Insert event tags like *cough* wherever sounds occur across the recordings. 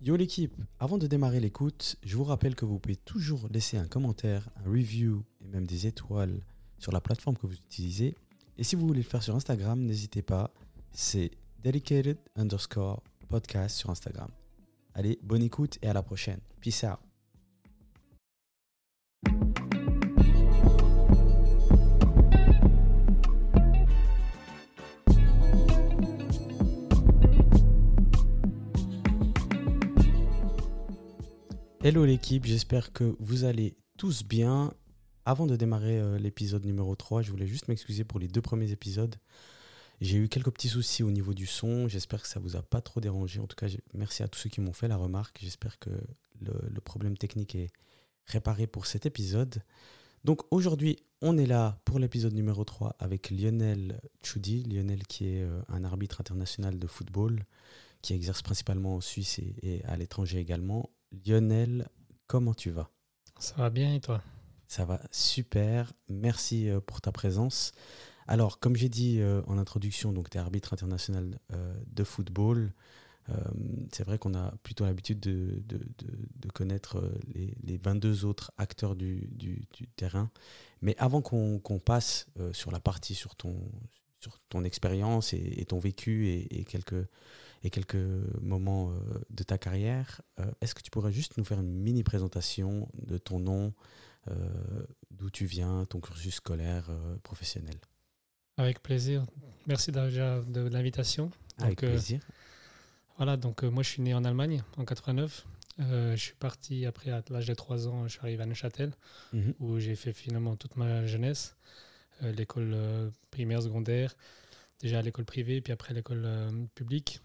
Yo l'équipe, avant de démarrer l'écoute, je vous rappelle que vous pouvez toujours laisser un commentaire, un review et même des étoiles sur la plateforme que vous utilisez. Et si vous voulez le faire sur Instagram, n'hésitez pas, c'est dedicated underscore podcast sur Instagram. Allez, bonne écoute et à la prochaine. Peace out. Hello l'équipe, j'espère que vous allez tous bien. Avant de démarrer euh, l'épisode numéro 3, je voulais juste m'excuser pour les deux premiers épisodes. J'ai eu quelques petits soucis au niveau du son, j'espère que ça vous a pas trop dérangé. En tout cas, merci à tous ceux qui m'ont fait la remarque. J'espère que le, problème technique est réparé pour cet épisode. Donc aujourd'hui, on est là pour l'épisode numéro 3 avec Lionel Choudi. Lionel qui est euh, un arbitre international de football, qui exerce principalement en Suisse et à l'étranger également. Lionel, comment tu vas? Ça va bien et toi? Ça va super. Merci euh, pour ta présence. Alors, comme j'ai dit euh, en introduction, donc tu es arbitre international euh, de football. Euh, c'est vrai qu'on a plutôt l'habitude de, de- de- de connaître les, les 22 autres acteurs du, du- du terrain. Mais avant qu'on passe sur la partie sur ton, sur ton expérience et, et ton vécu et, et quelques, et quelques moments euh, de ta carrière, euh, est-ce que tu pourrais juste nous faire une mini présentation de ton nom, euh, d'où tu viens, ton cursus scolaire, professionnel? Avec plaisir. Merci déjà de l'invitation. Avec Donc, plaisir. Voilà, donc moi je suis né en Allemagne en 89. Euh, je suis parti après à l'âge de 3 ans, je suis arrivé à Neuchâtel Mhm. où j'ai fait finalement toute ma jeunesse, Euh, l'école euh, primaire, secondaire, déjà à l'école privée, puis après l'école publique.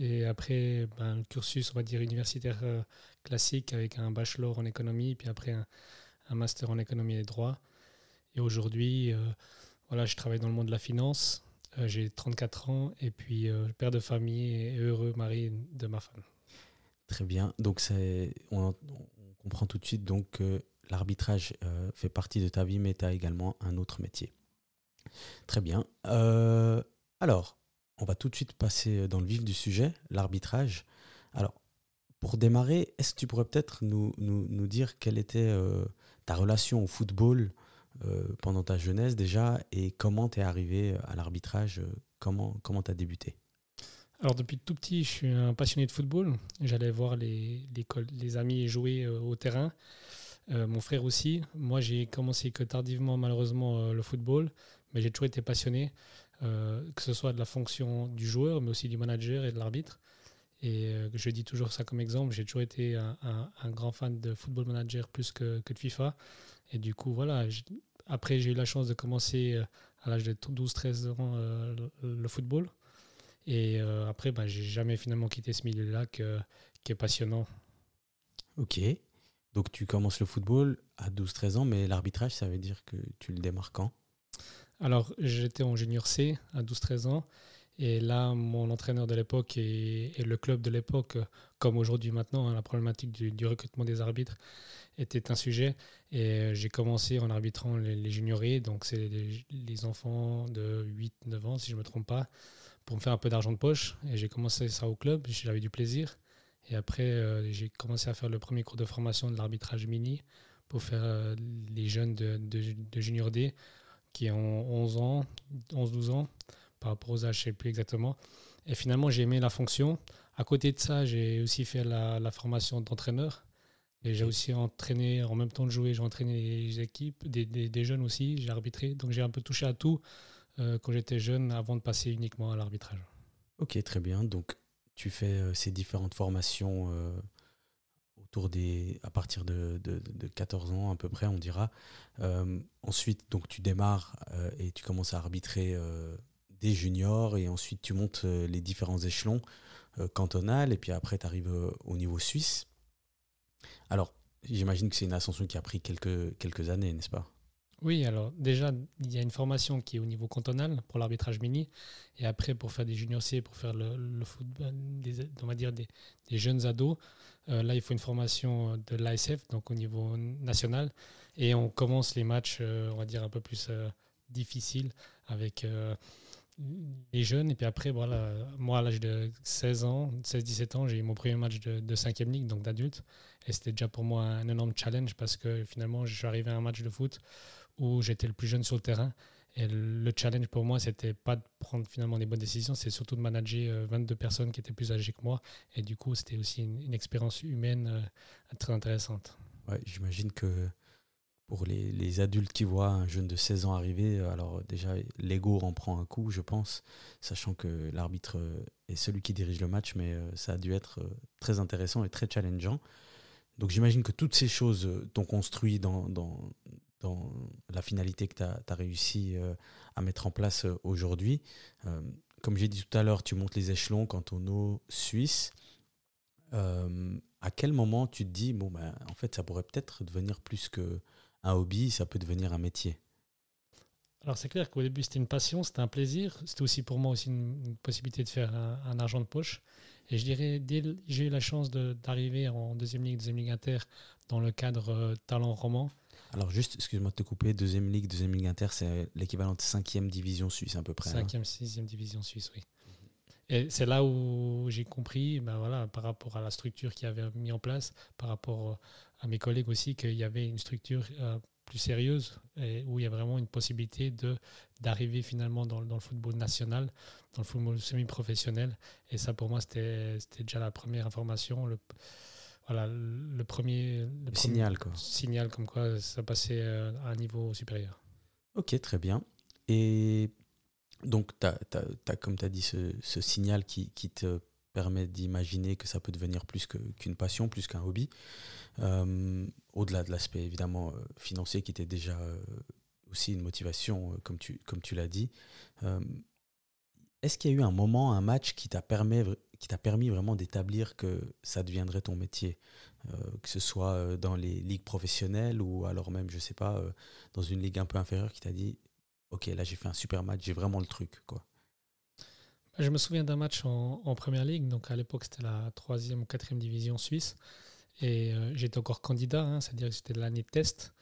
Et après, ben, le cursus, on va dire, universitaire euh, classique avec un bachelor en économie, puis après un, un master en économie et droit. Et aujourd'hui, euh, voilà, je travaille dans le monde de la finance. Euh, j'ai 34 ans et puis père de famille et heureux mari de ma femme. Très bien. Donc, on, comprend tout de suite donc, que l'arbitrage fait partie de ta vie, mais tu as également un autre métier. Très bien. Alors, on va tout de suite passer dans le vif du sujet, l'arbitrage. Alors, pour démarrer, est-ce que tu pourrais peut-être nous, nous, nous dire quelle était euh, ta relation au football euh, pendant ta jeunesse déjà et comment tu es arrivé à l'arbitrage euh, Comment comment tu as débuté? Alors depuis tout petit, je suis un passionné de football. J'allais voir les, les, les amis jouer euh, au terrain. Euh, mon frère aussi. Moi, j'ai commencé que tardivement, malheureusement, euh, le football, mais j'ai toujours été passionné, euh, que ce soit de la fonction du joueur, mais aussi du manager et de l'arbitre. Et euh, je dis toujours ça comme exemple. J'ai toujours été un, grand fan de football manager plus que, de FIFA. Et du coup, voilà. Après, j'ai eu la chance de commencer euh, à l'âge de 12-13 ans le, football. Et après, bah, j'ai jamais finalement quitté ce milieu-là qui est passionnant. Ok. Donc tu commences le football à 12-13 ans, mais l'arbitrage, ça veut dire que tu le démarres quand? Alors, j'étais en junior C à 12-13 ans. Et là, mon entraîneur de l'époque et, le club de l'époque, comme aujourd'hui maintenant, hein, la problématique du, recrutement des arbitres était un sujet. Et euh, j'ai commencé en arbitrant les, les donc c'est les, les enfants de 8-9 ans, si je ne me trompe pas, pour me faire un peu d'argent de poche. Et j'ai commencé ça au club, j'avais du plaisir. Et après, euh, j'ai commencé à faire le premier cours de formation de l'arbitrage mini pour faire euh, les jeunes de- de junior D qui ont 11 ans, 11-12 ans, par rapport aux âges, je ne sais plus exactement. Et finalement, j'ai aimé la fonction. À côté de ça, j'ai aussi fait la, la formation d'entraîneur. Et j'ai aussi entraîné, en même temps de jouer, j'ai entraîné les équipes, des, des- des jeunes aussi, j'ai arbitré. Donc j'ai un peu touché à tout euh, quand j'étais jeune avant de passer uniquement à l'arbitrage. Ok, très bien. Donc tu fais euh, ces différentes formations euh, autour des, à partir de, de- de 14 ans à peu près, on dira. Euh, ensuite, donc tu démarres euh, et tu commences à arbitrer euh, des juniors et ensuite tu montes les différents échelons cantonal et puis après tu arrives au niveau suisse. Alors, j'imagine que c'est une ascension qui a pris quelques, quelques années, n'est-ce pas? Oui, alors déjà, il y a une formation qui est au niveau cantonal pour l'arbitrage mini. Et après, pour faire des juniors C, pour faire le, football, on va dire des, des jeunes ados, euh, là, il faut une formation de l'ASF, donc au niveau national. Et on commence les matchs, euh, on va dire, un peu plus euh, difficiles avec euh, les jeunes. Et puis après, voilà, moi, à l'âge de 16 ans, 16-17 ans, j'ai eu mon premier match de, de 5e ligue, donc d'adulte. Et c'était déjà pour moi un énorme challenge parce que finalement, je suis arrivé à un match de foot où j'étais le plus jeune sur le terrain. Et le challenge pour moi, c'était pas de prendre finalement des bonnes décisions, c'est surtout de manager 22 euh, personnes qui étaient plus âgées que moi. Et du coup, c'était aussi une, expérience humaine euh, très intéressante. Ouais, J'imagine que pour les, adultes qui voient un jeune de 16 ans arriver, euh, alors déjà, l'ego en prend un coup, je pense, sachant que l'arbitre est celui qui dirige le match, mais ça a dû être très intéressant et très challengeant. Donc j'imagine que toutes ces choses t'ont construit dans, dans la finalité que tu as, réussi euh, à mettre en place euh, aujourd'hui. Euh, comme j'ai dit tout à l'heure, tu montes les échelons quand on est au Suisse. à quel moment tu te dis, bon, ben, en fait, ça pourrait peut-être devenir plus qu'un hobby, ça peut devenir un métier? Alors c'est clair qu'au début c'était une passion, c'était un plaisir, c'était aussi pour moi aussi une, possibilité de faire un, argent de poche. Et je dirais, dès j'ai eu la chance d'arriver en deuxième ligue, deuxième ligue inter dans le cadre talent roman, alors juste, excuse-moi de te couper, deuxième ligue, deuxième ligue inter, c'est l'équivalent de cinquième division suisse à peu près. Cinquième, sixième division suisse, oui. Et c'est là où j'ai compris, ben voilà, par rapport à la structure qui avait mis en place, par rapport euh, à mes collègues aussi, qu'il y avait une structure euh, plus sérieuse où il y a vraiment une possibilité de d'arriver finalement dans, le football national, dans le football semi-professionnel. Et ça, pour moi, c'était déjà la première information. Voilà, le premier, le signal, quoi. signal comme quoi ça passait euh, à un niveau supérieur. Ok, très bien. Et donc, tu as, comme tu as dit, ce, ce signal qui, qui, te permet d'imaginer que ça peut devenir plus qu'une passion, plus qu'un hobby. Euh, au-delà de l'aspect évidemment euh, financier qui était déjà aussi une motivation, comme tu, comme tu l'as dit. Est-ce qu'il y a eu un moment, un match qui t'a permis, qui t'a permis vraiment d'établir que ça deviendrait ton métier, euh, que ce soit euh, dans les ligues professionnelles ou alors même, je sais pas, euh, dans une ligue un peu inférieure qui t'a dit, ok, là j'ai fait un super match, j'ai vraiment le truc, quoi. Bah, je me souviens d'un match en, première ligue, donc à l'époque c'était la troisième ou quatrième division suisse, et j'étais encore candidat, hein, c'est-à-dire que c'était l'année de test,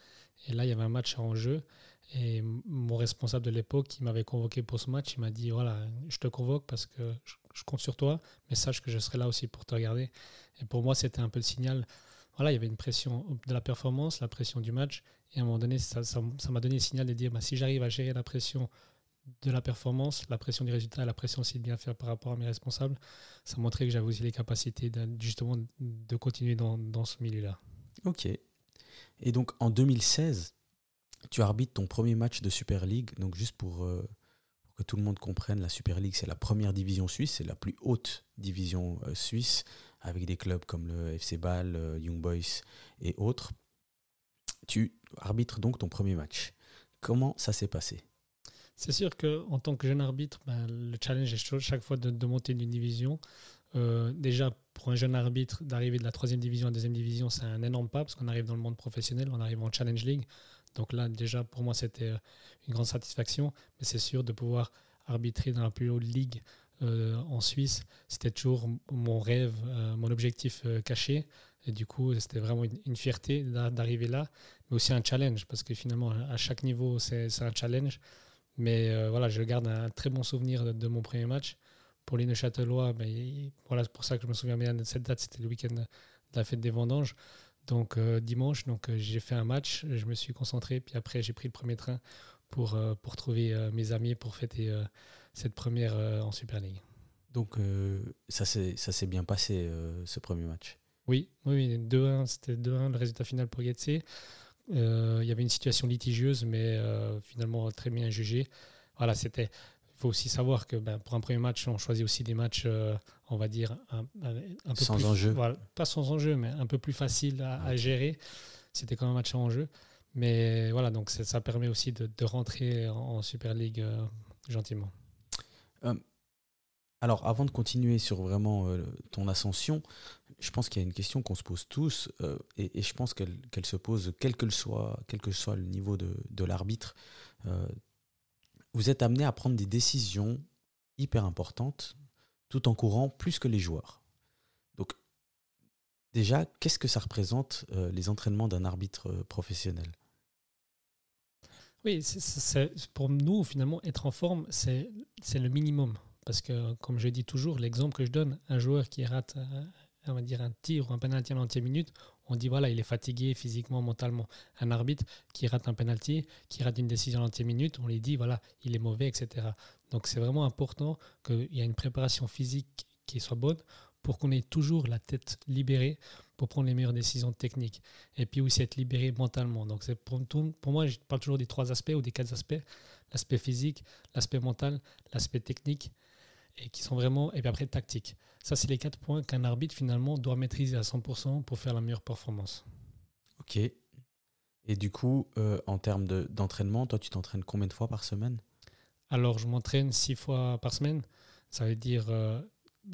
et là il y avait un match en jeu. Et mon responsable de l'époque, qui m'avait convoqué pour ce match, il m'a dit voilà, je te convoque parce que je, compte sur toi, mais sache que je serai là aussi pour te regarder. Et pour moi, c'était un peu le signal. Voilà, il y avait une pression de la performance, la pression du match. Et à un moment donné, ça m'a donné le signal de dire bah, si j'arrive à gérer la pression de la performance, la pression du résultat, la pression aussi de bien faire par rapport à mes responsables, ça montrait que j'avais aussi les capacités justement de continuer dans, dans ce milieu-là. Ok. Et donc en 2016, tu arbitres ton premier match de Super League. Donc, juste pour, euh, que tout le monde comprenne, la Super League, c'est la première division suisse, c'est la plus haute division euh, suisse, avec des clubs comme le FC Bâle, euh, Young Boys et autres. Tu arbitres donc ton premier match. Comment ça s'est passé? C'est sûr qu'en tant que jeune arbitre, ben, le challenge est chaque fois de, monter d'une division. déjà, pour un jeune arbitre, d'arriver de la troisième division à la deuxième division, c'est un énorme pas parce qu'on arrive dans le monde professionnel, on arrive en Challenge League. Donc là, déjà, pour moi, c'était euh, une grande satisfaction. Mais c'est sûr de pouvoir arbitrer dans la plus haute ligue euh, en Suisse, c'était toujours mon rêve, euh, mon objectif caché. Et du coup, c'était vraiment une, fierté d'arriver là, mais aussi un challenge, parce que finalement, à chaque niveau, c'est un challenge. Mais voilà, je garde un très bon souvenir de, mon premier match. Pour les Neuchâtelois, ben, voilà, c'est pour ça que je me souviens bien de cette date, c'était le week-end de la fête des vendanges. Donc euh, dimanche, donc euh, j'ai fait un match, je me suis concentré, puis après j'ai pris le premier train pour, euh, pour trouver mes amis pour fêter cette première en Super League. Donc ça s'est bien passé ce premier match Oui, oui 2-1, c'était 2-1 le résultat final pour Getse. Il y avait une situation litigieuse, mais finalement très bien jugée. Voilà, c'était il faut aussi savoir que ben, pour un premier match, on choisit aussi des matchs, euh, on va dire, un, peu sans plus, enjeu. pas sans enjeu, mais un peu plus facile à, gérer. C'était quand même un match en jeu. Mais voilà, donc ça permet aussi de, rentrer en, Super League euh, gentiment. Euh, alors, avant de continuer sur vraiment ton ascension, je pense qu'il y a une question qu'on se pose tous, et, je pense qu'elle se pose quel que, soit, quel que soit le niveau de, de l'arbitre vous êtes amené à prendre des décisions hyper importantes tout en courant plus que les joueurs. Donc, déjà, qu'est-ce que ça représente euh, les entraînements d'un arbitre euh, professionnel? Oui, pour nous, finalement, être en forme, c'est le minimum. Parce que, comme je dis toujours, l'exemple que je donne, un joueur qui rate on va dire un tir ou un penalty en entière minute, on dit voilà, il est fatigué physiquement, mentalement. Un arbitre qui rate un penalty, qui rate une décision en entière minute, on lui dit voilà, il est mauvais, etc. Donc c'est vraiment important qu'il y ait une préparation physique qui soit bonne pour qu'on ait toujours la tête libérée pour prendre les meilleures décisions techniques. Et puis aussi être libéré mentalement. Donc c'est pour, pour moi, je parle toujours des trois aspects ou des quatre aspects. L'aspect physique, l'aspect mental, l'aspect technique et qui sont vraiment, et puis après tactique. Ça, c'est les quatre points qu'un arbitre finalement doit maîtriser à 100% pour faire la meilleure performance. Ok. Et du coup, euh, en termes d'entraînement, toi, tu t'entraînes combien de fois par semaine? Alors, je m'entraîne six fois par semaine. Ça veut dire euh,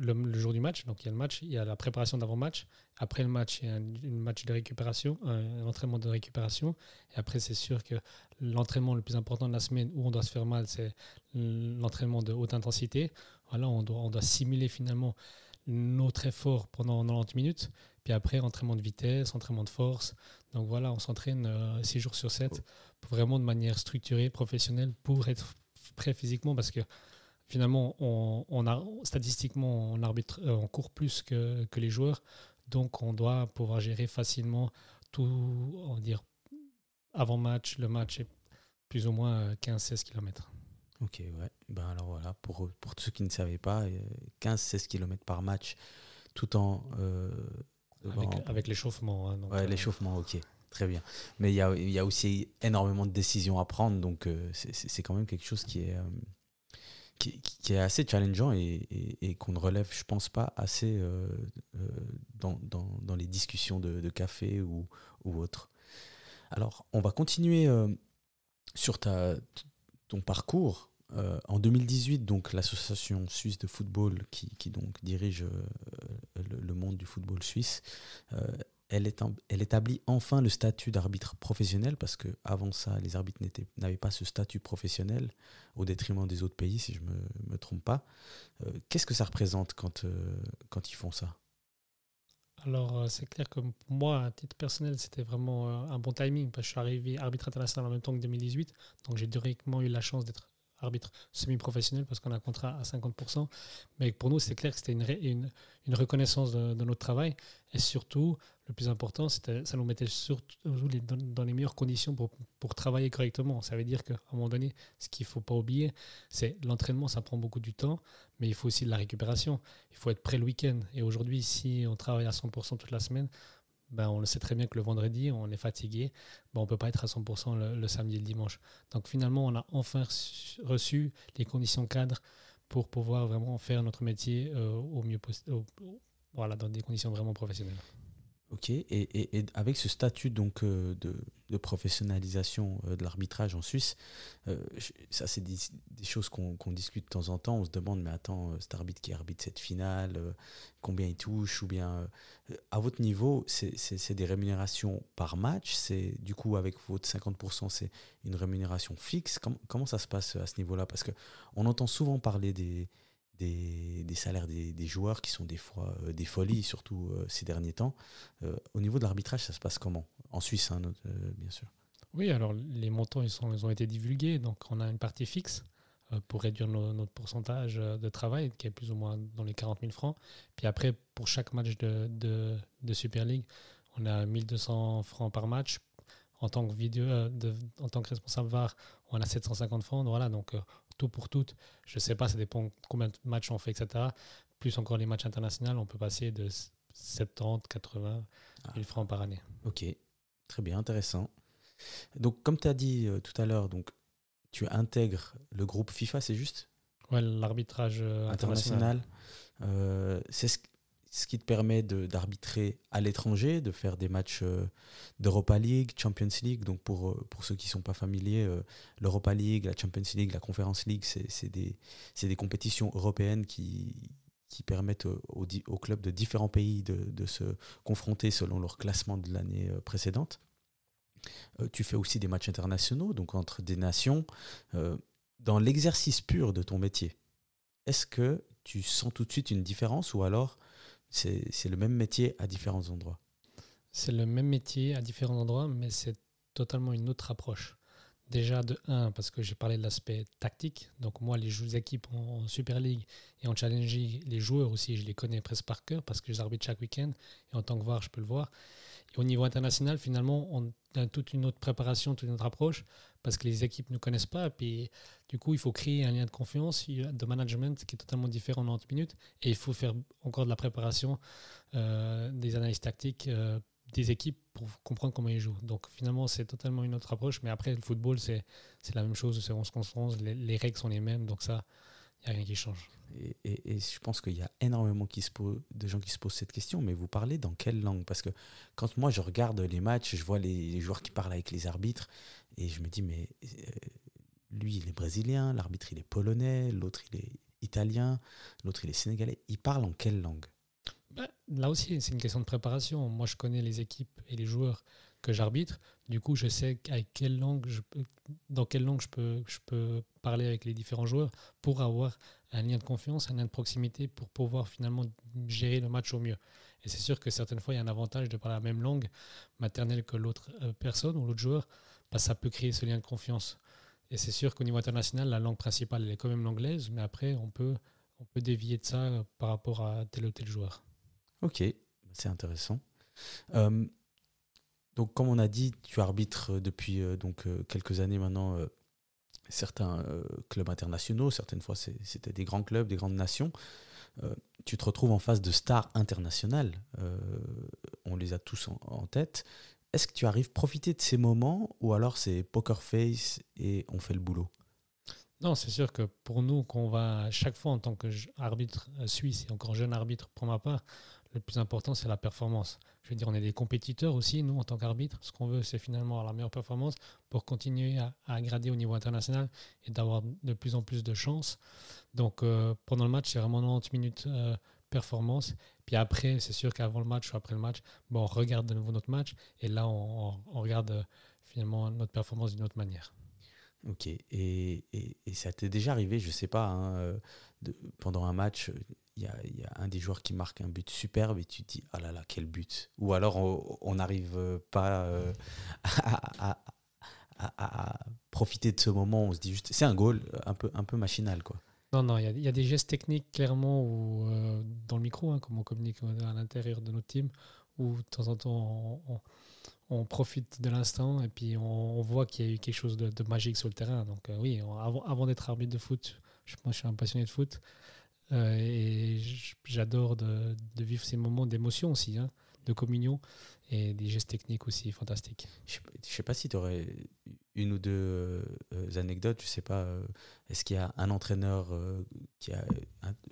le, jour du match, donc il y a le match, il y a la préparation d'avant-match. Après le match, il y a un, match de récupération, un, entraînement de récupération. Et après, c'est sûr que l'entraînement le plus important de la semaine où on doit se faire mal, c'est l'entraînement de haute intensité. Voilà, on doit, on doit simuler finalement notre effort pendant 90 minutes. Puis après, entraînement de vitesse, entraînement de force. Donc voilà, on s'entraîne 6 euh, jours sur 7, vraiment de manière structurée, professionnelle, pour être prêt physiquement parce que finalement, on, a, statistiquement, on, arbitre, euh, on court plus que, les joueurs. Donc, on doit pouvoir gérer facilement tout, on va dire, avant match, le match est plus ou moins 15-16 euh, km. Ok, ouais. Ben alors voilà, pour, pour ceux qui ne savaient pas, 15-16 euh, km par match, tout en. avec, l'échauffement. Hein, ouais, l'échauffement, ok. Très bien. Mais il y a, y a, aussi énormément de décisions à prendre, donc c'est quand même quelque chose qui est, qui, est assez challengeant et, qu'on ne relève, je pense pas, assez euh, euh, dans, dans, dans, les discussions de, café ou, ou autre. Alors, on va continuer euh, sur ta, ton parcours. En 2018, donc l'association suisse de football qui, qui donc dirige le, le, monde du football suisse elle, elle, établit enfin le statut d'arbitre professionnel parce que avant ça, les arbitres n'avaient pas ce statut professionnel au détriment des autres pays, si je me, me, trompe pas. Euh, qu'est-ce que ça représente quand, euh, quand ils font ça? Alors, euh, c'est clair que pour moi, à titre personnel, c'était vraiment un bon timing parce que je suis arrivé arbitre international en même temps que 2018. Donc, j'ai directement eu la chance d'être arbitre semi-professionnel parce qu'on a un contrat à 50%. Mais pour nous, c'est clair que c'était une, une, reconnaissance de, notre travail. Et surtout, le plus important, c'était ça nous mettait surtout dans les meilleures conditions pour, pour travailler correctement. Ça veut dire qu'à un moment donné, ce qu'il ne faut pas oublier, c'est l'entraînement, ça prend beaucoup du temps, mais il faut aussi de la récupération. Il faut être prêt le week-end. Et aujourd'hui, si on travaille à 100% toute la semaine, ben, on le sait très bien que le vendredi, on est fatigué, on ne peut pas être à 100% le, samedi et le dimanche. Donc finalement, on a enfin reçu les conditions cadres pour pouvoir vraiment faire notre métier euh, au mieux possible, dans des conditions vraiment professionnelles. Ok, et, avec ce statut donc euh, de, professionnalisation euh, de l'arbitrage en Suisse, euh, ça c'est des, choses qu'on discute de temps en temps. On se demande, mais attends, cet arbitre qui arbitre cette finale, combien il touche Ou bien, à votre niveau, c'est des rémunérations par match? C'est du coup avec votre 50%, c'est une rémunération fixe? comment ça se passe à ce niveau-là? Parce qu'on entend souvent parler des des, salaires des, joueurs qui sont des fois euh, des folies, surtout euh, ces derniers temps. Euh, au niveau de l'arbitrage, ça se passe comment? En Suisse, hein, bien sûr. Oui, alors les montants, ils, sont, ils ont été divulgués. Donc, on a une partie fixe pour réduire notre pourcentage de travail, qui est plus ou moins dans les 40 000 francs. Puis après, pour chaque match de, de, Super League, on a 1200 francs par match. En tant que, vidéo, en tant que responsable VAR, on a 750 francs. Voilà, donc tout pour tout. Je ne sais pas, ça dépend combien de matchs on fait, etc. Plus encore les matchs internationaux, on peut passer de 70, 80 000 francs par année. Ok, très bien, intéressant. Donc, comme tu as dit euh, tout à l'heure, donc tu intègres le groupe FIFA, c'est juste? Ouais, l'arbitrage euh, international. Euh, c'est ce, ce qui te permet d'arbitrer à l'étranger, de faire des matchs euh, d'Europa League, Champions League. Donc pour, euh, pour ceux qui ne sont pas familiers, euh, l'Europa League, la Champions League, la Conference League, c'est des, des compétitions européennes qui, qui permettent aux, clubs de différents pays de, de, se confronter selon leur classement de l'année précédente. tu fais aussi des matchs internationaux, donc entre des nations. dans l'exercice pur de ton métier, est-ce que tu sens tout de suite une différence ou alors c'est le même métier à différents endroits. C'est le même métier à différents endroits, mais c'est totalement une autre approche. Déjà de 1, parce que j'ai parlé de l'aspect tactique. Donc moi, les équipes en, Super League et en Challenge les joueurs aussi, je les connais presque par cœur parce que je les arbitre chaque week-end. Et en tant que voir, je peux le voir. Et au niveau international, finalement, on a toute une autre préparation, toute une autre approche parce que les équipes ne connaissent pas. Et puis, du coup, il faut créer un lien de confiance, de management qui est totalement différent en 90 minutes. Et il faut faire encore de la préparation, euh, des analyses tactiques euh, des équipes pour comprendre comment ils jouent. Donc finalement, c'est totalement une autre approche. Mais après, le football, c'est la même chose. C'est 11 contre 11. Les, les, règles sont les mêmes. Donc ça, il n'y a rien qui change. Et, et, je pense qu'il y a énormément qui se pose, de gens qui se posent cette question. Mais vous parlez dans quelle langue? Parce que quand moi, je regarde les matchs, je vois les, joueurs qui parlent avec les arbitres. Et je me dis, mais euh, lui, il est brésilien. L'arbitre, il est polonais. L'autre, il est italien. L'autre, il est sénégalais. Ils parlent en quelle langue? Bah, là aussi, c'est une question de préparation. Moi, je connais les équipes et les joueurs que j'arbitre. Du coup, je sais avec quelle langue dans quelle langue je peux, je peux parler avec les différents joueurs pour avoir un lien de confiance, un lien de proximité pour pouvoir finalement gérer le match au mieux. Et c'est sûr que certaines fois, il y a un avantage de parler la même langue maternelle que l'autre euh, personne ou l'autre joueur, que ça peut créer ce lien de confiance. Et c'est sûr qu'au niveau international, la langue principale, elle est quand même l'anglaise, mais après, on peut, on peut dévier de ça par rapport à tel ou tel joueur. Ok, c'est intéressant. Euh, donc, comme on a dit, tu arbitres depuis euh, donc, euh, quelques années maintenant certains clubs internationaux. Certaines fois, c'était des grands clubs, des grandes nations. tu te retrouves en face de stars internationales. on les a tous en, tête. Est-ce que tu arrives à profiter de ces moments ou alors c'est poker face et on fait le boulot? Non, c'est sûr que pour nous, qu'on va chaque fois en tant qu'arbitre suisse et encore jeune arbitre pour ma part, le plus important, c'est la performance. Je veux dire, on est des compétiteurs aussi, nous, en tant qu'arbitre. Ce qu'on veut, c'est finalement avoir la meilleure performance pour continuer à, à grader au niveau international et d'avoir de plus en plus de chances. Donc, euh, pendant le match, c'est vraiment 90 minutes euh, performance. Puis après, c'est sûr qu'avant le match ou après le match, bon, on regarde de nouveau notre match et là, on, regarde euh, finalement notre performance d'une autre manière. Ok, et, ça t'est déjà arrivé, je sais pas, hein, pendant un match, y a, y a, un des joueurs qui marque un but superbe et tu te dis, ah là là, quel but. Ou alors on n'arrive pas euh, *laughs* à, profiter de ce moment, on se dit juste, c'est un goal un peu, un peu machinal. quoi. Non, non, il y, a des gestes techniques clairement où, euh, dans le micro, hein, comme on communique à l'intérieur de notre team, où de temps en temps on, profite de l'instant et puis on, voit qu'il y a eu quelque chose de, magique sur le terrain. Donc euh, oui, avant, d'être arbitre de foot, moi je suis un passionné de foot, euh, et j'adore de, vivre ces moments d'émotion aussi, hein, de communion et des gestes techniques aussi fantastiques. Je ne sais pas si tu aurais une ou deux euh, anecdotes. Je sais pas, euh, est-ce qu'il y a un entraîneur qui a,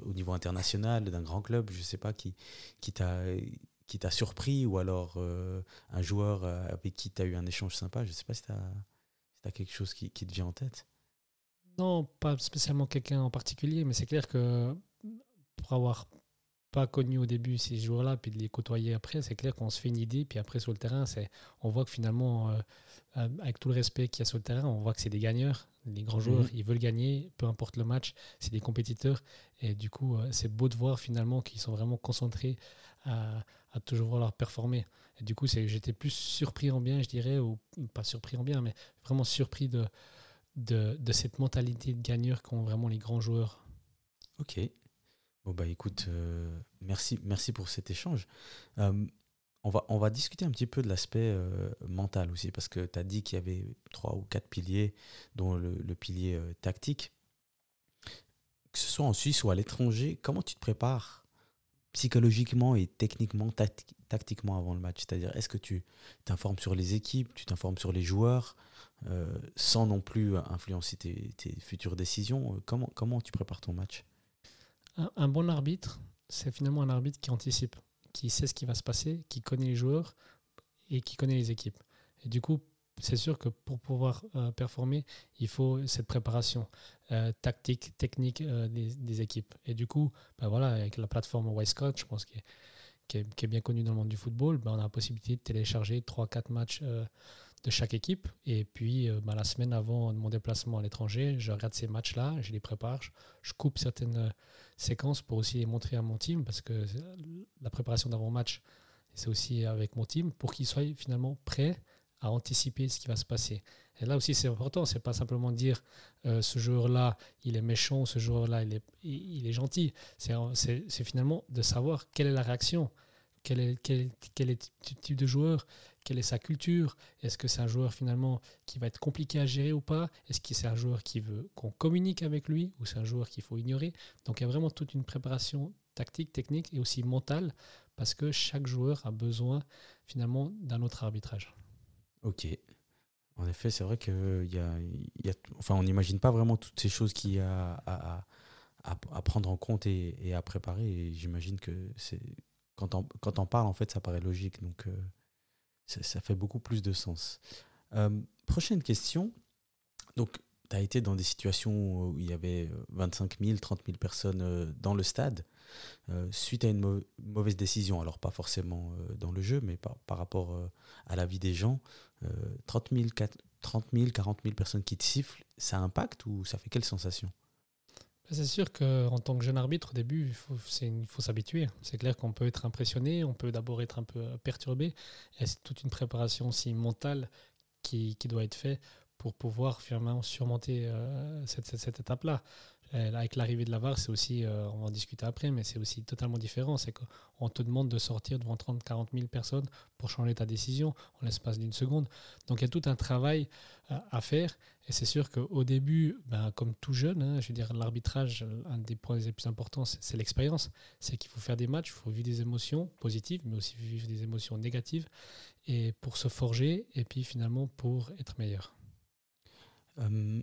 au niveau international d'un grand club, je ne sais pas, qui, qui t'a qui t'a surpris ou alors un joueur avec qui tu as eu un échange sympa. Je ne sais pas si tu as, quelque chose qui, qui te vient en tête. Non, pas spécialement quelqu'un en particulier, mais c'est clair que pour avoir pas connu au début ces joueurs-là, puis de les côtoyer après, c'est clair qu'on se fait une idée, puis après sur le terrain, c'est, on voit que finalement, euh, euh, avec tout le respect qu'il y a sur le terrain, on voit que c'est des gagneurs. Les grands joueurs, mhm. ils veulent gagner, peu importe le match, c'est des compétiteurs. Et du coup, euh, c'est beau de voir finalement qu'ils sont vraiment concentrés à, à toujours vouloir performer. Et du coup, c'est, j'étais plus surpris en bien, je dirais, ou pas surpris en bien, mais vraiment surpris de, de, de cette mentalité de gagneur qu'ont vraiment les grands joueurs. Ok. Bon, bah écoute, euh, merci, merci pour cet échange. Euh, on, va, on va discuter un petit peu de l'aspect euh, mental aussi, parce que tu as dit qu'il y avait trois ou quatre piliers, dont le, pilier tactique. Que ce soit en Suisse ou à l'étranger, comment tu te prépares psychologiquement et techniquement, tactiquement avant le match? C'est-à-dire, est-ce que tu t'informes sur les équipes, tu t'informes sur les joueurs, sans non plus influencer tes, tes futures décisions? Comment, comment tu prépares ton match? Un, bon arbitre, c'est finalement un arbitre qui anticipe, qui sait ce qui va se passer, qui connaît les joueurs et qui connaît les équipes. Et du coup, c'est sûr que pour pouvoir euh, performer, il faut cette préparation euh, tactique, technique euh, des, équipes. Et du coup, ben voilà, avec la plateforme Wisecout, je pense qu'elle est, bien connue dans le monde du football, ben on a la possibilité de télécharger 3-4 matchs de chaque équipe. Et puis, ben la semaine avant mon déplacement à l'étranger, je regarde ces matchs-là, je les prépare, je coupe certaines séquences pour aussi les montrer à mon team, parce que la préparation d'avant-match, c'est aussi avec mon team, pour qu'ils soient finalement prêts à anticiper ce qui va se passer. Et là aussi, c'est important. C'est pas simplement dire euh, ce joueur-là, il est méchant, ce joueur-là, il est, il est gentil. C'est finalement de savoir quelle est la réaction, quel est, quel, quel est le type de joueur, quelle est sa culture. Est-ce que c'est un joueur finalement qui va être compliqué à gérer ou pas Est-ce que c'est un joueur qui veut qu'on communique avec lui ou c'est un joueur qu'il faut ignorer Donc il y a vraiment toute une préparation tactique, technique et aussi mentale parce que chaque joueur a besoin finalement d'un autre arbitrage. Ok. En effet, c'est vrai que y a, enfin, on n'imagine pas vraiment toutes ces choses qu'il y a à, prendre en compte et, à préparer. Et j'imagine que quand on, quand on parle, en fait, ça paraît logique. Donc, euh, ça, fait beaucoup plus de sens. Euh, prochaine question. Donc, tu as été dans des situations où il y avait 25 000, 30 000 personnes euh, dans le stade euh, suite à une mauvaise décision. Alors, pas forcément euh, dans le jeu, mais par, rapport à la vie des gens. 30 000, 30 000, 40 000 personnes qui te sifflent, ça impacte ou ça fait quelle sensation? C'est sûr qu'en tant que jeune arbitre, au début, il faut, s'habituer. C'est clair qu'on peut être impressionné, on peut d'abord être un peu perturbé. Et c'est toute une préparation aussi mentale qui, doit être faite pour pouvoir finalement surmonter euh, cette étape-là. Avec l'arrivée de la VAR, c'est aussi, euh, on va en discuter après, mais c'est aussi totalement différent. C'est qu'on te demande de sortir devant 30, 40 000 personnes pour changer ta décision en l'espace d'une seconde. Donc il y a tout un travail euh, à faire. Et c'est sûr qu'au début, ben, comme tout jeune, hein, je veux dire, l'arbitrage, un des points les plus importants, c'est l'expérience. C'est qu'il faut faire des matchs, il faut vivre des émotions positives, mais aussi vivre des émotions négatives, et pour se forger, et puis finalement pour être meilleur. Euh,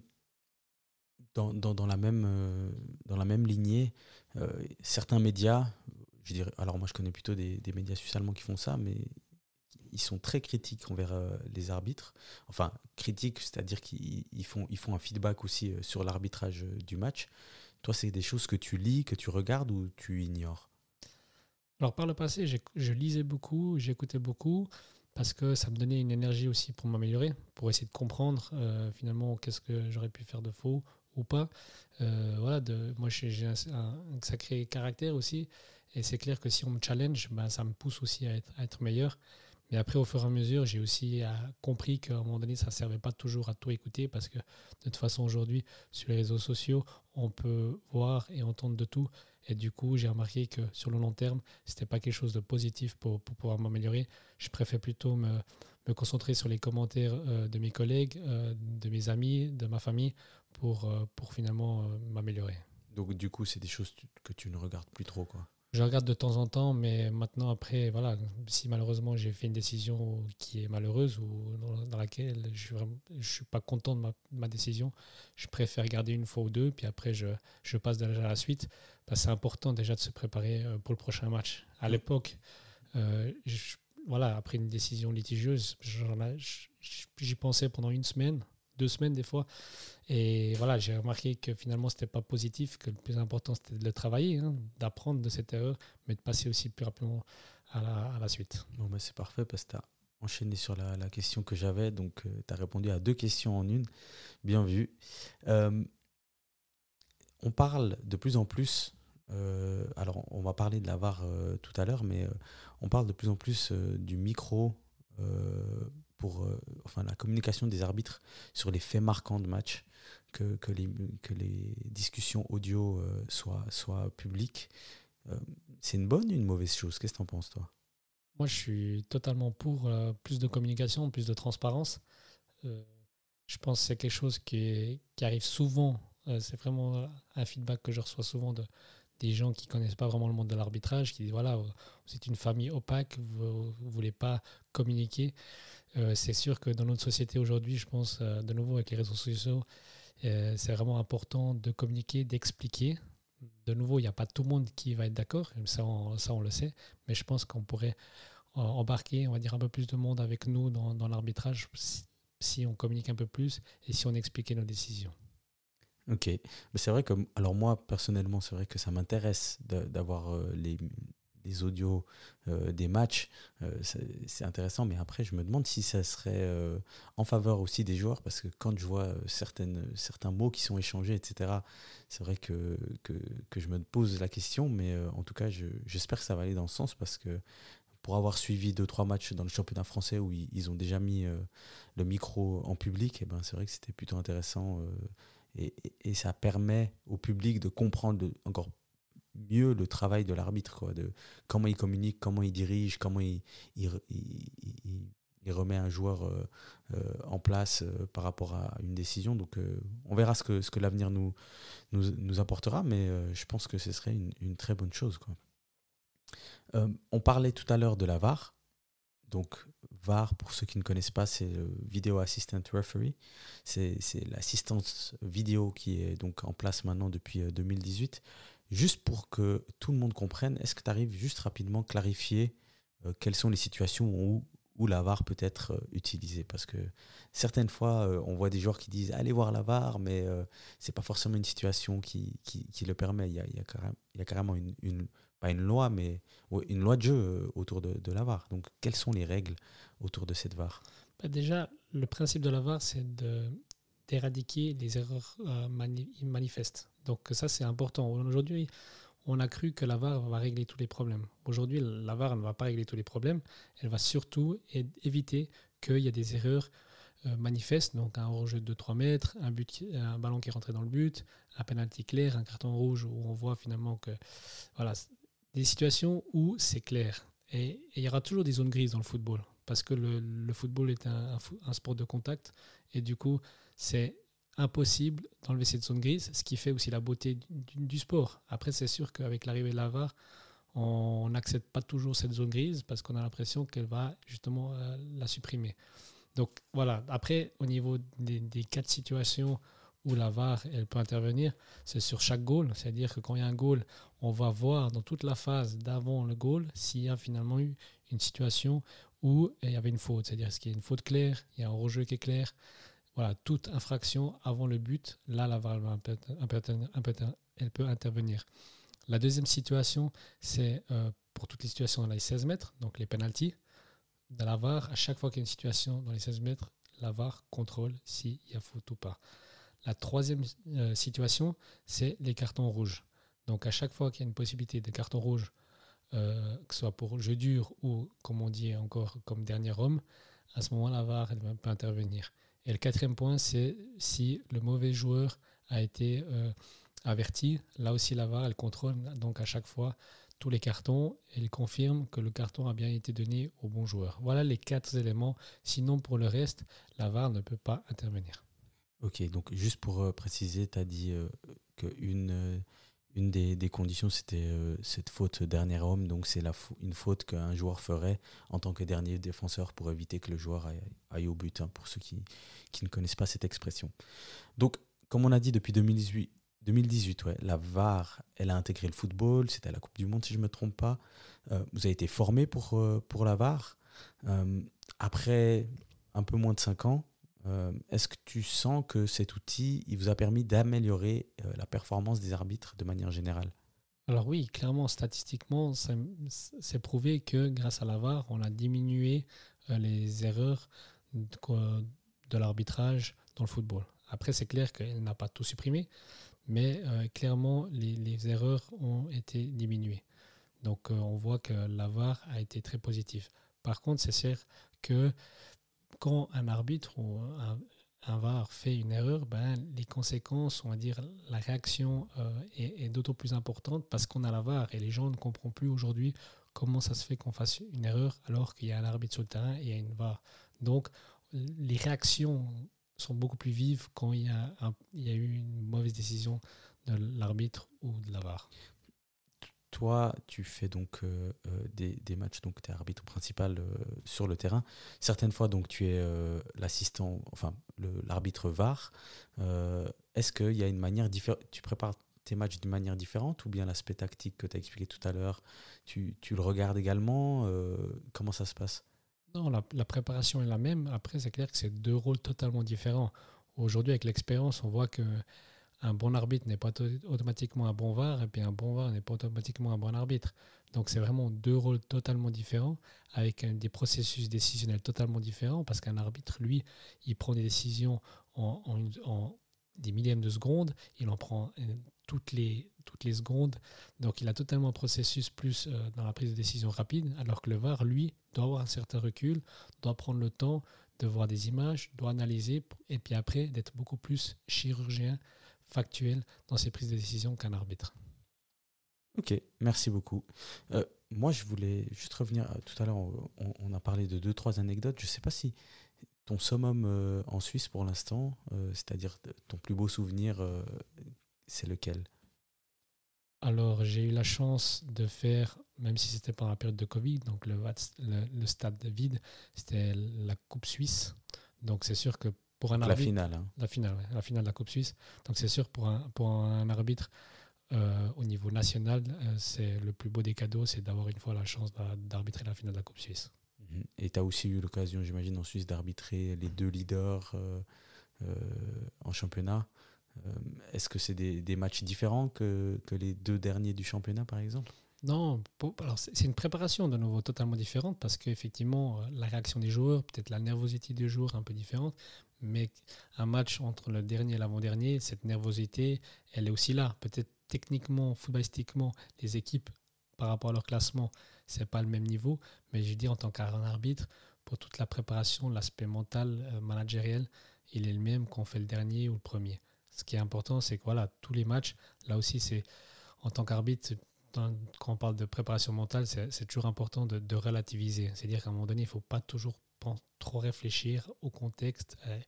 dans, la même, euh, dans la même lignée, euh, certains médias, je dirais, alors moi je connais plutôt des, médias suisses-allemands qui font ça, mais ils sont très critiques envers les arbitres. Enfin, critiques, c'est-à-dire qu'ils font, ils font un feedback aussi sur l'arbitrage du match. Toi, c'est des choses que tu lis, que tu regardes ou tu ignores? Alors, par le passé, je lisais beaucoup, j'écoutais beaucoup parce que ça me donnait une énergie aussi pour m'améliorer, pour essayer de comprendre euh, finalement qu'est-ce que j'aurais pu faire de faux ou pas. Euh, voilà, de, moi j'ai un, sacré caractère aussi, et c'est clair que si on me challenge, ben, ça me pousse aussi à être, meilleur. Mais après, au fur et à mesure, j'ai aussi euh, compris qu'à un moment donné, ça ne servait pas toujours à tout écouter parce que de toute façon, aujourd'hui, sur les réseaux sociaux, on peut voir et entendre de tout. Et du coup, j'ai remarqué que sur le long terme, ce n'était pas quelque chose de positif pour, pour pouvoir m'améliorer. Je préfère plutôt me, me, concentrer sur les commentaires euh, de mes collègues, de mes amis, de ma famille pour, euh, pour finalement euh, m'améliorer. Donc, du coup, c'est des choses que tu ne regardes plus trop, quoi je regarde de temps en temps, mais maintenant, après, voilà, si malheureusement j'ai fait une décision qui est malheureuse ou dans, laquelle je ne suis pas content de ma, ma, décision, je préfère garder une fois ou deux, puis après, je, je passe déjà à la suite. Que c'est important déjà de se préparer euh, pour le prochain match. À l'époque, euh, voilà, après une décision litigieuse, j'y pensais pendant une semaine, deux semaines des fois. Et voilà, j'ai remarqué que finalement, ce n'était pas positif, que le plus important, c'était de le travailler, hein, d'apprendre de cette erreur, mais de passer aussi plus rapidement à la, suite. Bon, bah c'est parfait parce que tu as enchaîné sur la, question que j'avais, donc euh, tu as répondu à deux questions en une. Bien vu. Euh, on parle de plus en plus, euh, alors on va parler de la VAR euh, tout à l'heure, mais on parle de plus en plus du micro pour enfin, la communication des arbitres sur les faits marquants de match que, que, les, que les discussions audio euh, soient, soient publiques. Euh, c'est une bonne ou une mauvaise chose? Qu'est-ce que tu en penses, toi? Moi, je suis totalement pour euh, plus de communication, plus de transparence. Euh, je pense que c'est quelque chose qui, arrive souvent. Euh, c'est vraiment un feedback que je reçois souvent de, des gens qui connaissent pas vraiment le monde de l'arbitrage, qui disent voilà, c'est une famille opaque, vous ne voulez pas communiquer. Euh, c'est sûr que dans notre société aujourd'hui, je pense, de nouveau avec les réseaux sociaux, euh, c'est vraiment important de communiquer, d'expliquer. De nouveau, il n'y a pas tout le monde qui va être d'accord, ça on, ça on le sait, mais je pense qu'on pourrait embarquer, on va dire, un peu plus de monde avec nous dans, l'arbitrage si, si, on communique un peu plus et si on expliquait nos décisions. Ok, c'est vrai que, alors moi personnellement, c'est vrai que ça m'intéresse d'avoir euh, les, les audios euh, des matchs, euh, c'est intéressant. Mais après, je me demande si ça serait euh, en faveur aussi des joueurs, parce que quand je vois certaines, certains mots qui sont échangés, etc., c'est vrai que, que, que, je me pose la question. Mais en tout cas, j'espère que ça va aller dans ce sens, parce que pour avoir suivi deux trois matchs dans le championnat français où ils, ont déjà mis le micro en public, et eh ben c'est vrai que c'était plutôt intéressant et, et, ça permet au public de comprendre encore mieux le travail de l'arbitre, de comment il communique, comment il dirige, comment il, remet un joueur euh, euh, en place euh, par rapport à une décision. Donc on verra ce que, ce que l'avenir nous, nous, apportera, mais je pense que ce serait une, une très bonne chose. Quoi. on parlait tout à l'heure de la VAR. Donc VAR, pour ceux qui ne connaissent pas, c'est le Video Assistant Referee. C'est l'assistance vidéo qui est donc en place maintenant depuis 2018. Juste pour que tout le monde comprenne, est-ce que tu arrives juste rapidement clarifier quelles sont les situations où où la VAR peut être euh, utilisée. Parce que certaines fois, euh, on voit des joueurs qui disent allez voir la VAR, mais euh, ce n'est pas forcément une situation qui, qui, le permet. Il y a, y a carrément une, une, pas une loi, mais une loi de jeu autour de, de, la VAR. Donc, quelles sont les règles autour de cette VAR bah, Déjà, le principe de la VAR, c'est d'éradiquer les erreurs manifestes. Donc, ça, c'est important. Aujourd'hui, on a cru que la VAR va régler tous les problèmes. Aujourd'hui, la VAR ne va pas régler tous les problèmes. Elle va surtout éviter qu'il y ait des erreurs euh, manifestes, donc un hors-jeu de 3 mètres, un, but, un ballon qui est rentré dans le but, un penalty clair, un carton rouge où on voit finalement que. Voilà, des situations où c'est clair. Et, il y aura toujours des zones grises dans le football, parce que le, football est un, un sport de contact, et du coup, c'est impossible d'enlever cette zone grise, ce qui fait aussi la beauté du, sport. Après, c'est sûr qu'avec l'arrivée de la VAR, on n'accepte pas toujours cette zone grise parce qu'on a l'impression qu'elle va justement euh, la supprimer. Donc voilà, après, au niveau des, quatre situations où la VAR elle peut intervenir, c'est sur chaque goal. C'est-à-dire que quand il y a un goal, on va voir dans toute la phase d'avant le goal s'il y a finalement eu une situation où il y avait une faute. C'est-à-dire est-ce qu'il y a une faute claire, il y a un rejeu qui est clair, voilà, toute infraction avant le but, là, la VAR elle peut intervenir. La deuxième situation, c'est euh, pour toutes les situations dans les 16 mètres, donc les penalties. Dans la VAR, à chaque fois qu'il y a une situation dans les 16 mètres, la VAR contrôle s'il y a faute ou pas. La troisième euh, situation, c'est les cartons rouges. Donc à chaque fois qu'il y a une possibilité de carton rouge, euh, que ce soit pour jeu dur ou, comme on dit encore, comme dernier homme, à ce moment, la VAR elle peut intervenir. Et le quatrième point, c'est si le mauvais joueur a été euh, averti. Là aussi, la VAR, elle contrôle donc à chaque fois tous les cartons et elle confirme que le carton a bien été donné au bon joueur. Voilà les quatre éléments. Sinon, pour le reste, la VAR ne peut pas intervenir. Ok, donc juste pour euh, préciser, tu as dit euh, qu'une une des, conditions, c'était euh, cette faute dernier homme. Donc, c'est une faute qu'un joueur ferait en tant que dernier défenseur pour éviter que le joueur aille, au but, hein, pour ceux qui, ne connaissent pas cette expression. Donc, comme on a dit depuis 2018, 2018 ouais, la VAR, elle a intégré le football. C'était à la Coupe du Monde, si je ne me trompe pas. Euh, vous avez été formé pour, euh, pour la VAR. après un peu moins de 5 ans, euh, est-ce que tu sens que cet outil il vous a permis d'améliorer euh, la performance des arbitres de manière générale? Alors oui, clairement, statistiquement, c'est prouvé que grâce à la VAR, on a diminué euh, les erreurs de, l'arbitrage dans le football. Après, c'est clair qu'elle n'a pas tout supprimé, mais clairement, les, les, erreurs ont été diminuées. Donc, on voit que la VAR a été très positive. Par contre, c'est sûr que quand un arbitre ou un, VAR fait une erreur, ben, les conséquences, on va dire, la réaction euh, est, d'autant plus importante parce qu'on a la VAR et les gens ne comprennent plus aujourd'hui comment ça se fait qu'on fasse une erreur alors qu'il y a un arbitre sur le terrain et il y a une VAR. Donc, les réactions sont beaucoup plus vives quand il y a, il y a eu une mauvaise décision de l'arbitre ou de la VAR. Toi, tu fais donc euh, euh, des, matchs, donc tu es arbitre principal euh, sur le terrain. Certaines fois, donc tu es l'assistant, enfin l'arbitre VAR. Est-ce qu'il y a une manière différente Tu prépares tes matchs d'une manière différente ou bien l'aspect tactique que tu as expliqué tout à l'heure, tu, le regardes également Comment ça se passe? Non, la, la, préparation est la même. Après, c'est clair que c'est deux rôles totalement différents. Aujourd'hui, avec l'expérience, on voit que un bon arbitre n'est pas automatiquement un bon VAR, et puis un bon VAR n'est pas automatiquement un bon arbitre. Donc c'est vraiment deux rôles totalement différents, avec des processus décisionnels totalement différents, parce qu'un arbitre, lui, il prend des décisions en, des millièmes de seconde, il en prend toutes les, toutes les secondes. Donc il a totalement un processus plus euh, dans la prise de décision rapide, alors que le VAR, lui, doit avoir un certain recul, doit prendre le temps de voir des images, doit analyser, et puis après d'être beaucoup plus chirurgien, factuel dans ses prises de décision qu'un arbitre. Ok, merci beaucoup. Euh, moi, je voulais juste revenir. Tout à l'heure, on, a parlé de deux, trois anecdotes. Je ne sais pas si ton summum euh, en Suisse pour l'instant, euh, c'est-à-dire ton plus beau souvenir, c'est lequel? Alors, j'ai eu la chance de faire, même si c'était pendant la période de Covid, donc le, le, stade vide, c'était la Coupe Suisse. Donc, c'est sûr que pour un arbitre. La finale. Hein. La finale, la finale de la Coupe Suisse. Donc, c'est sûr pour un, pour un arbitre euh, au niveau national, euh, c'est le plus beau des cadeaux, c'est d'avoir une fois la chance d'arbitrer la finale de la Coupe Suisse. Mhm. Et tu as aussi eu l'occasion, j'imagine, en Suisse d'arbitrer les deux leaders euh, en championnat. Est-ce que c'est des, des, matchs différents que, que, les deux derniers du championnat, par exemple? Non, alors c'est une préparation de nouveau totalement différente parce qu'effectivement, la réaction des joueurs, peut-être la nervosité des joueurs un peu différente, mais un match entre le dernier et l'avant-dernier, cette nervosité, elle est aussi là. Peut-être techniquement, footballistiquement, les équipes, par rapport à leur classement, c'est pas le même niveau. Mais je dis en tant qu'arbitre, pour toute la préparation, l'aspect mental, euh, managériel, il est le même qu'on fait le dernier ou le premier. Ce qui est important, c'est que voilà, tous les matchs, là aussi, c'est en tant qu'arbitre, quand on parle de préparation mentale, c'est toujours important de, relativiser. C'est-à-dire qu'à un moment donné, il ne faut pas toujours trop réfléchir au contexte, euh,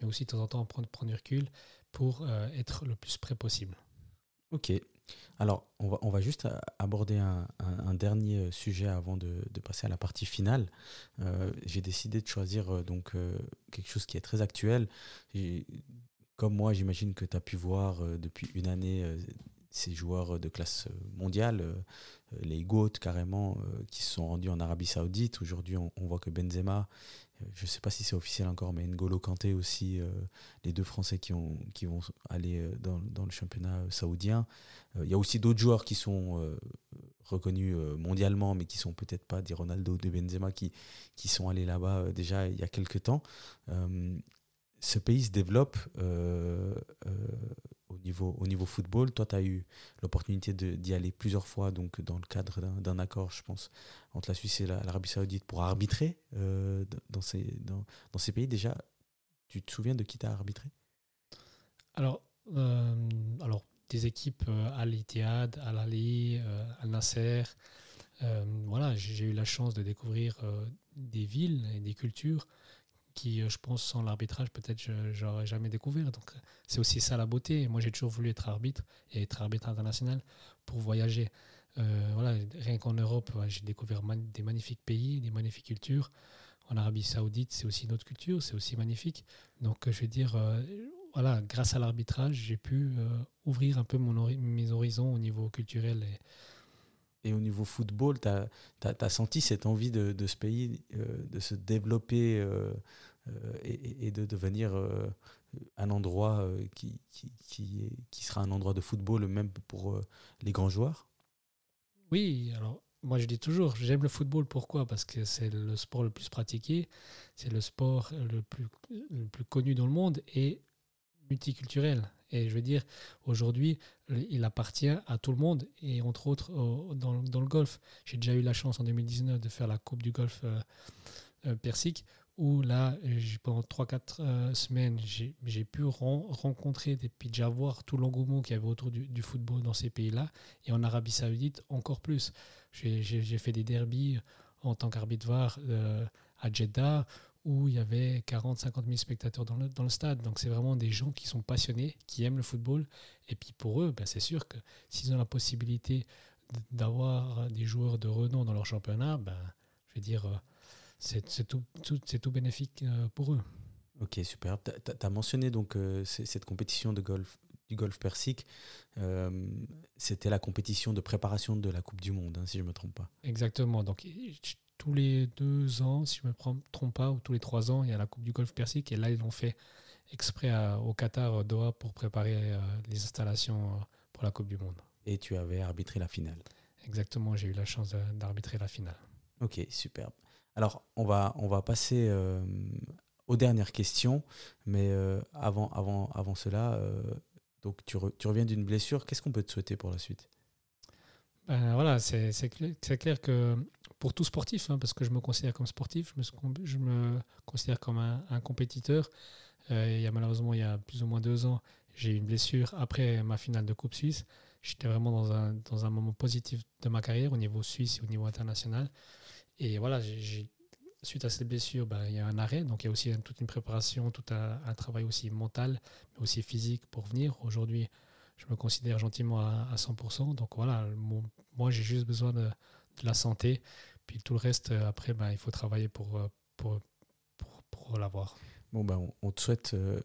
mais aussi de temps en temps prendre, prendre du recul pour euh, être le plus près possible. Ok. Alors, on va, on va juste aborder un, dernier euh, sujet avant de, passer à la partie finale. Euh, j'ai décidé de choisir euh, donc quelque chose qui est très actuel. comme moi, j'imagine que tu as pu voir depuis une année ces joueurs de classe mondiale, les GOAT carrément, qui se sont rendus en Arabie Saoudite. Aujourd'hui, on, voit que Benzema je ne sais pas si c'est officiel encore, mais N'Golo Kanté aussi, euh, les deux Français qui, ont, qui vont aller euh, dans, le championnat euh, saoudien. Il y a aussi d'autres joueurs qui sont reconnus mondialement, mais qui sont peut-être pas des Ronaldo, des Benzema, qui, qui sont allés là-bas déjà il y a quelques temps. ce pays se développe au niveau, au niveau football. Toi, tu as eu l'opportunité d'y aller plusieurs fois, donc dans le cadre d'un accord, je pense, entre la Suisse et l'Arabie Saoudite pour arbitrer euh, dans, ces, dans, dans, ces pays. Déjà, tu te souviens de qui tu as arbitré? Alors, euh, alors, des équipes euh, Al-Ittihad, Al-Ali, Al-Nasser. voilà, j'ai eu la chance de découvrir des villes et des cultures qui, euh, je pense, sans l'arbitrage, peut-être je n'aurais jamais découvert. Donc, c'est aussi ça la beauté. Moi, j'ai toujours voulu être arbitre et être arbitre international pour voyager. Euh, voilà, rien qu'en Europe, j'ai découvert des magnifiques pays, des magnifiques cultures. En Arabie Saoudite, c'est aussi une autre culture, c'est aussi magnifique. Donc, je veux dire, euh, voilà, grâce à l'arbitrage, j'ai pu ouvrir un peu mon mes horizons au niveau culturel et, et au niveau football, tu as, senti cette envie de, ce pays euh, de se développer euh, euh, et, de devenir un endroit qui, qui, qui, sera un endroit de football même pour les grands joueurs? Oui, alors moi je dis toujours, j'aime le football. Pourquoi? Parce que c'est le sport le plus pratiqué, c'est le sport le plus, le plus connu dans le monde et multiculturel. Et je veux dire, aujourd'hui, il appartient à tout le monde, et entre autres dans, le golf. J'ai déjà eu la chance en 2019 de faire la Coupe du golf euh, euh, persique, où là, pendant 3-4 euh, semaines, j'ai pu rencontrer et puis déjà voir tout l'engouement qu'il y avait autour du, football dans ces pays-là. Et en Arabie Saoudite, encore plus. J'ai fait des derbies en tant qu'arbitre à Jeddah, où il y avait 40, 50 000 spectateurs dans le, dans le stade. Donc c'est vraiment des gens qui sont passionnés, qui aiment le football. Et puis pour eux, ben, c'est sûr que s'ils ont la possibilité d'avoir des joueurs de renom dans leur championnat, ben, je veux dire, euh, c'est tout, tout, tout bénéfique euh, pour eux. Ok, super. Tu as mentionné donc euh, cette compétition de golf du golf persique, c'était la compétition de préparation de la Coupe du Monde, hein, si je ne me trompe pas. Exactement. Donc tous les deux ans, si je ne me trompe pas, ou tous les trois ans, il y a la Coupe du Golfe Persique. Et là, ils l'ont fait exprès au Qatar, Doha, pour préparer euh, les installations euh, pour la Coupe du Monde. Et tu avais arbitré la finale. Exactement, j'ai eu la chance d'arbitrer la finale. Ok, superbe. Alors, on va, on va passer euh, aux dernières questions. Mais avant, avant, avant cela, Donc tu, tu reviens d'une blessure. Qu'est-ce qu'on peut te souhaiter pour la suite? Ben, voilà, c'est clair, clair, que pour tout sportif, hein, parce que je me considère comme sportif, je me, je me considère comme un, compétiteur. Euh, il y a, malheureusement, il y a plus ou moins deux ans, j'ai eu une blessure après ma finale de Coupe Suisse. J'étais vraiment dans un, dans un moment positif de ma carrière au niveau suisse et au niveau international. Et voilà, suite à cette blessure, ben, il y a un arrêt. Donc il y a aussi toute une préparation, tout un, un travail aussi mental, mais aussi physique pour venir. Aujourd'hui, je me considère gentiment à, 100%. Donc voilà, moi j'ai juste besoin de, la santé. Puis tout le reste, euh, après, ben, il faut travailler pour, euh, pour, pour, l'avoir. Bon, ben, on, te souhaite euh,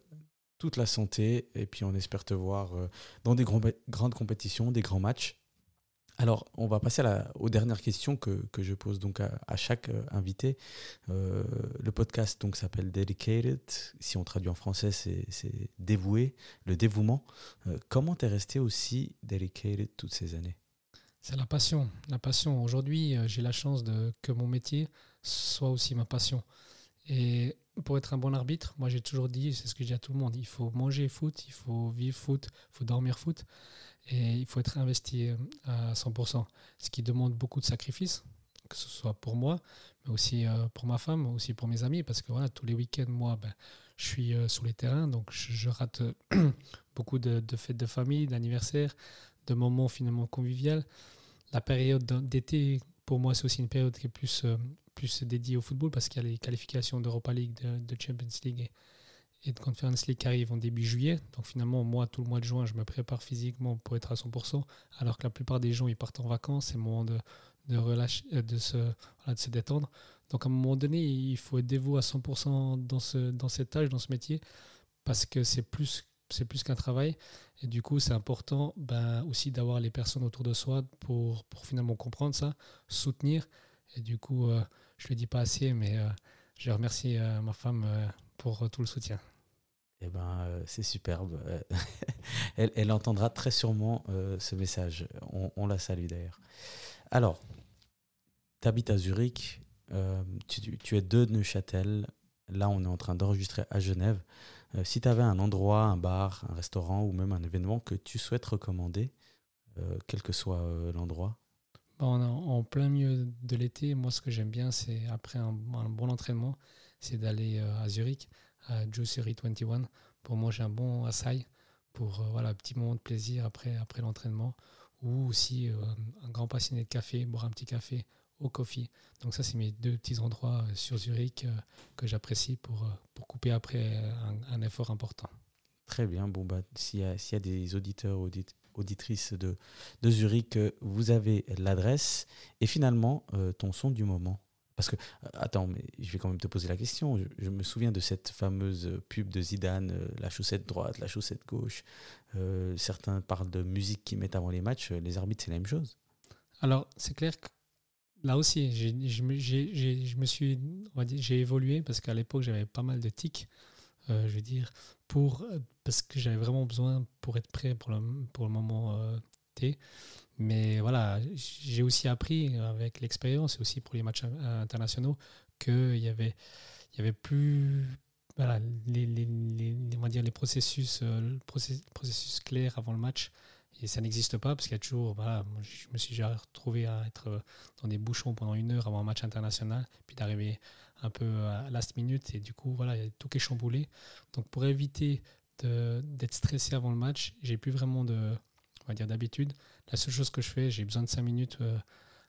toute la santé et puis on espère te voir dans des grandes compétitions, des grands matchs. Alors, on va passer aux dernières questions que, je pose donc à, chaque invité. Le podcast donc s'appelle Dedicated. Si on traduit en français, c'est dévoué, le dévouement. Euh, comment t'es resté aussi dedicated toutes ces années? C'est la passion. La passion. Aujourd'hui, j'ai la chance de que mon métier soit aussi ma passion. Et pour être un bon arbitre, moi j'ai toujours dit, c'est ce que je dis à tout le monde, il faut manger foot, il faut vivre foot, il faut dormir foot. Et il faut être investi euh, à 100%, ce qui demande beaucoup de sacrifices, que ce soit pour moi, mais aussi euh, pour ma femme, aussi pour mes amis, parce que voilà, tous les week-ends, moi, ben, je suis euh, sur les terrains, donc je, rate *coughs* beaucoup de, fêtes de famille, d'anniversaires, de moments finalement conviviaux. La période d'été, pour moi, c'est aussi une période qui est plus, plus dédiée au football, parce qu'il y a les qualifications d'Europa League, de, Champions League et de Conference League qui arrive en début juillet. Donc finalement, moi, tout le mois de juin, je me prépare physiquement pour être à 100%, alors que la plupart des gens, ils partent en vacances, c'est le moment de, de, relâcher, euh, de, se, de se détendre. Donc à un moment donné, il faut être dévoué à 100% dans, ce, dans cette tâche, dans ce métier, parce que c'est plus, c'est plus qu'un travail. Et du coup, c'est important ben, aussi d'avoir les personnes autour de soi pour, pour finalement comprendre ça, soutenir. Et du coup, euh, je ne le dis pas assez, mais euh, je remercie ma femme pour tout le soutien. Eh ben, euh, c'est superbe. *laughs* elle, entendra très sûrement euh, ce message. On, la salue d'ailleurs. Alors, tu habites à Zurich, euh, tu, es de Neuchâtel. Là, on est en train d'enregistrer à Genève. Si tu avais un endroit, un bar, un restaurant ou même un événement que tu souhaites recommander, quel que soit l'endroit? Bon, en, plein milieu de l'été, moi, ce que j'aime bien, c'est après un, bon entraînement, c'est d'aller à Zurich Juicery 21 pour manger un bon açaï, pour euh, voilà, un petit moment de plaisir après, après l'entraînement, ou aussi euh, un grand passionné de café, boire un petit café au coffee. Donc ça, c'est mes deux petits endroits euh, sur Zurich que j'apprécie pour, pour couper après un, effort important. Très bien. Bon, bah, s'il y, y, a des auditeurs, auditrices de, de Zurich, vous avez l'adresse. Et finalement, ton son du moment parce que, euh, attends, mais je vais quand même te poser la question. Je, me souviens de cette fameuse pub de Zidane, euh, la chaussette droite, la chaussette gauche. Euh, certains parlent de musique qu'ils mettent avant les matchs. Les arbitres, c'est la même chose. Alors, c'est clair que là aussi, j'ai évolué parce qu'à l'époque, j'avais pas mal de tics. je veux dire, pour, parce que j'avais vraiment besoin pour être prêt pour le, pour le moment T. Mais voilà, j'ai aussi appris avec l'expérience et aussi pour les matchs internationaux qu'il y avait, il y avait plus voilà, les, les, les, on va dire les processus, euh, processus, clairs avant le match. Et ça n'existe pas parce qu'il y a toujours. Voilà, je me suis déjà retrouvé à être dans des bouchons pendant une heure avant un match international, puis d'arriver un peu à last minute. Et du coup, voilà, tout est chamboulé. Donc pour éviter d'être stressé avant le match, j'ai plus vraiment de, on va dire d'habitude. La seule chose que je fais, j'ai besoin de 5 minutes euh,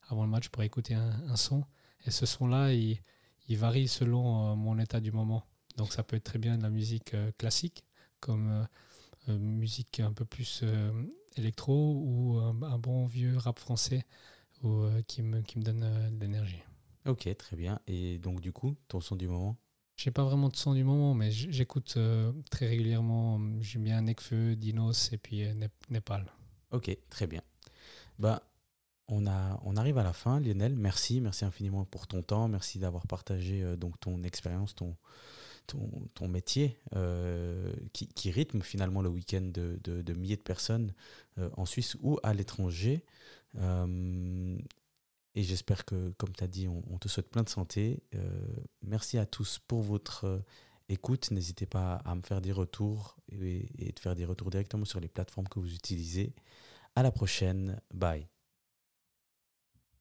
avant le match pour écouter un, son. Et ce son-là, il, varie selon euh, mon état du moment. Donc ça peut être très bien de la musique euh, classique, comme musique un peu plus électro, ou un, bon vieux rap français qui, me, qui me donne de l'énergie. Ok, très bien. Et donc du coup, ton son du moment? J'ai pas vraiment de son du moment, mais j'écoute très régulièrement. J'aime bien Nekfeu, Dinos et puis Népal. Ok, très bien. Bah, on, a, on arrive à la fin, Lionel. Merci, merci infiniment pour ton temps. Merci d'avoir partagé euh, donc ton expérience, ton, ton, métier euh, qui, rythme finalement le week-end de, milliers de personnes euh, en Suisse ou à l'étranger. et j'espère que, comme tu as dit, on, te souhaite plein de santé. merci à tous pour votre écoute, n'hésitez pas à me faire des retours et, et de faire des retours directement sur les plateformes que vous utilisez. À la prochaine. Bye.